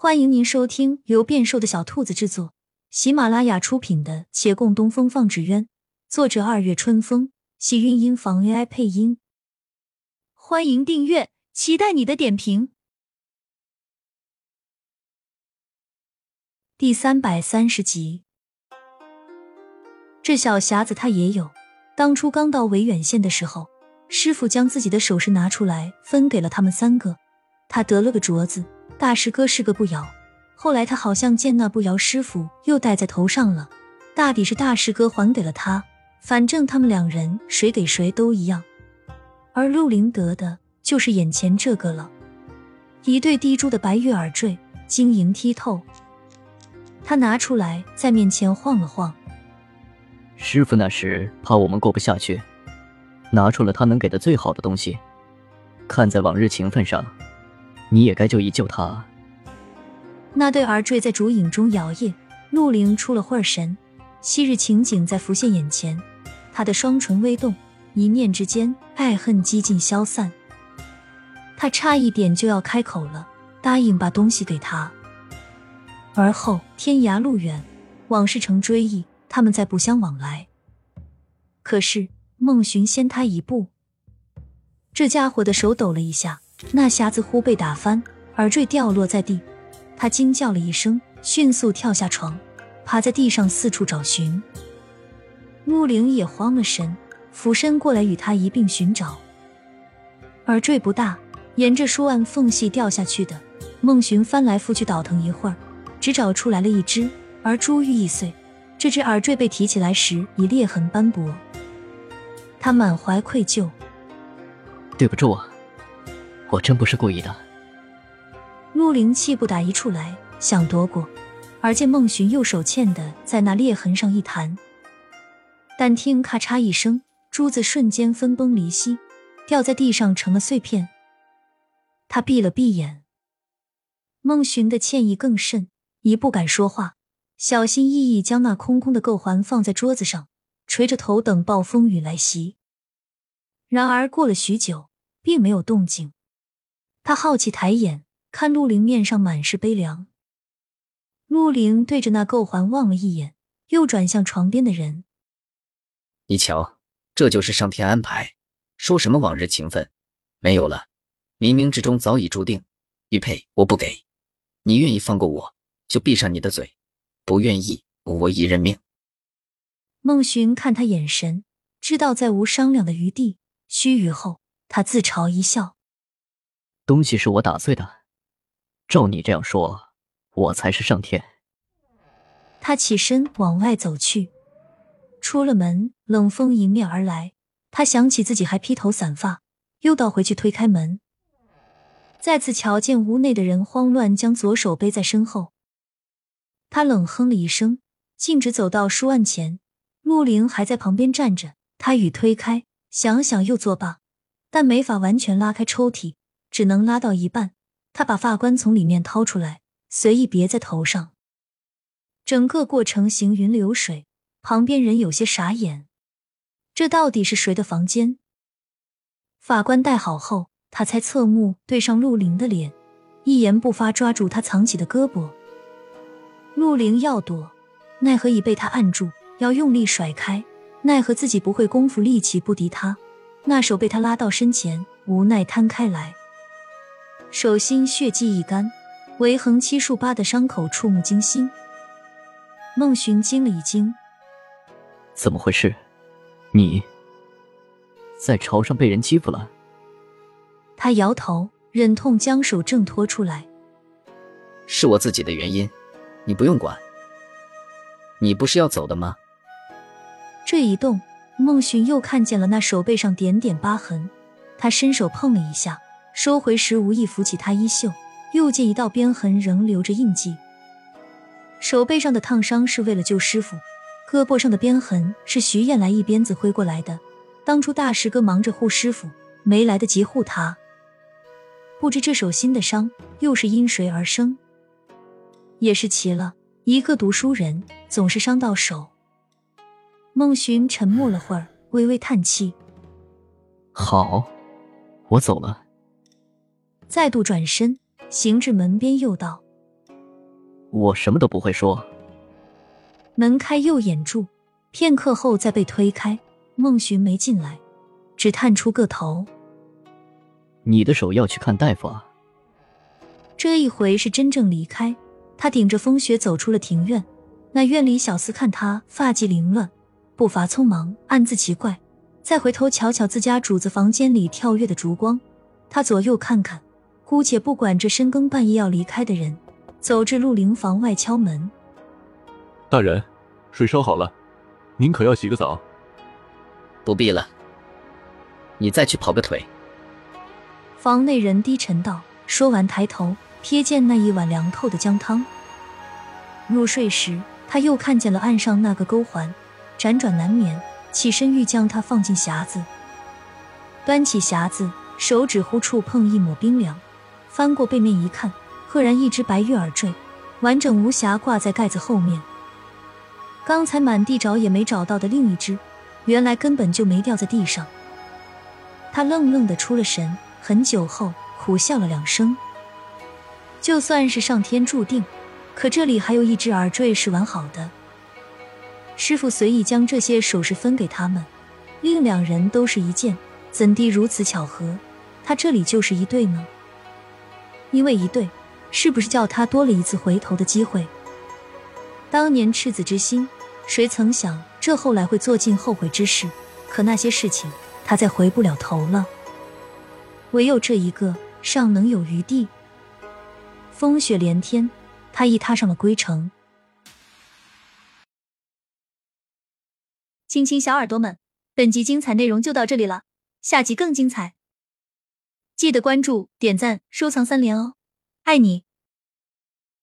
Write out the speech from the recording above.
欢迎您收听由变瘦的小兔子制作、喜马拉雅出品的《且共东风放纸鸢》，作者二月春风，喜韵音房 AI 配音。欢迎订阅，期待你的点评。第三百三十集，这小匣子他也有。当初刚到维远县的时候，师傅将自己的首饰拿出来分给了他们三个，他得了个镯子。大师哥是个不摇，后来他好像见那不摇师傅又戴在头上了，大抵是大师哥还给了他，反正他们两人谁给谁都一样。而陆林得的就是眼前这个了，一对滴珠的白玉耳坠，晶莹剔透。他拿出来在面前晃了晃，师傅那时怕我们过不下去，拿出了他能给的最好的东西，看在往日情分上。你也该救一救他。那对耳坠在烛影中摇曳，陆凌出了会儿神，昔日情景在浮现眼前，他的双唇微动，一念之间，爱恨几近消散。他差一点就要开口了，答应把东西给他。而后天涯路远，往事成追忆，他们再不相往来。可是孟寻先他一步，这家伙的手抖了一下。那匣子忽被打翻，耳坠掉落在地，他惊叫了一声，迅速跳下床，趴在地上四处找寻。陆凌也慌了神，俯身过来与他一并寻找。耳坠不大，沿着书案缝隙掉下去的。孟寻翻来覆去倒腾一会儿，只找出来了一只，而珠玉易碎，这只耳坠被提起来时已裂痕斑驳。他满怀愧疚，对不住啊。我真不是故意的。陆灵气不打一处来，想夺过，而见孟寻右手欠的在那裂痕上一弹，但听咔嚓一声，珠子瞬间分崩离析，掉在地上成了碎片。他闭了闭眼，孟寻的歉意更甚，已不敢说话，小心翼翼将那空空的垢环放在桌子上，垂着头等暴风雨来袭。然而过了许久，并没有动静。他好奇抬眼看陆凌面上满是悲凉。陆凌对着那垢环望了一眼，又转向床边的人：“你瞧，这就是上天安排。说什么往日情分，没有了，冥冥之中早已注定。玉佩我不给，你愿意放过我，就闭上你的嘴；不愿意，我已认命。”孟寻看他眼神，知道再无商量的余地。须臾后，他自嘲一笑。东西是我打碎的，照你这样说，我才是上天。他起身往外走去，出了门，冷风迎面而来。他想起自己还披头散发，又倒回去推开门，再次瞧见屋内的人慌乱，将左手背在身后。他冷哼了一声，径直走到书案前。陆凌还在旁边站着，他欲推开，想想又作罢，但没法完全拉开抽屉。只能拉到一半，他把发冠从里面掏出来，随意别在头上。整个过程行云流水，旁边人有些傻眼。这到底是谁的房间？法官戴好后，他才侧目对上陆凌的脸，一言不发，抓住他藏起的胳膊。陆凌要躲，奈何已被他按住，要用力甩开，奈何自己不会功夫，力气不敌他，那手被他拉到身前，无奈摊开来。手心血迹已干，唯横七竖八的伤口触目惊心。孟寻惊了一惊，怎么回事？你在朝上被人欺负了？他摇头，忍痛将手挣脱出来。是我自己的原因，你不用管。你不是要走的吗？这一动，孟寻又看见了那手背上点点疤痕，他伸手碰了一下。收回时，无意扶起他衣袖，又见一道鞭痕仍留着印记。手背上的烫伤是为了救师傅，胳膊上的鞭痕是徐燕来一鞭子挥过来的。当初大师哥忙着护师傅，没来得及护他，不知这手心的伤又是因谁而生。也是奇了，一个读书人总是伤到手。孟寻沉默了会儿，微微叹气：“好，我走了。”再度转身，行至门边，又道：“我什么都不会说。门开又掩住，片刻后再被推开，孟寻没进来，只探出个头。你的手要去看大夫啊？这一回是真正离开，他顶着风雪走出了庭院。那院里小厮看他发髻凌乱，步伐匆忙，暗自奇怪。再回头瞧瞧自家主子房间里跳跃的烛光，他左右看看，姑且不管这深更半夜要离开的人，走至陆灵房外敲门。大人，水烧好了，您可要洗个澡？不必了，你再去跑个腿。房内人低沉道。说完，抬头瞥见那一碗凉透的姜汤。入睡时，他又看见了岸上那个钩环，辗转难眠。起身欲将它放进匣子，端起匣子，手指忽触碰一抹冰凉，翻过背面一看，赫然一只白玉耳坠，完整无瑕挂在盖子后面。刚才满地找也没找到的另一只，原来根本就没掉在地上。他愣愣的出了神，很久后苦笑了两声。就算是上天注定，可这里还有一只耳坠是完好的。师傅随意将这些首饰分给他们，另两人都是一件，怎地如此巧合？他这里就是一对呢？因为一对，是不是叫他多了一次回头的机会？当年赤子之心，谁曾想这后来会做尽后悔之事？可那些事情，他再回不了头了。唯有这一个，尚能有余地。风雪连天，他亦踏上了归程。亲亲小耳朵们，本集精彩内容就到这里了，下集更精彩，记得关注、点赞、收藏三连哦，爱你！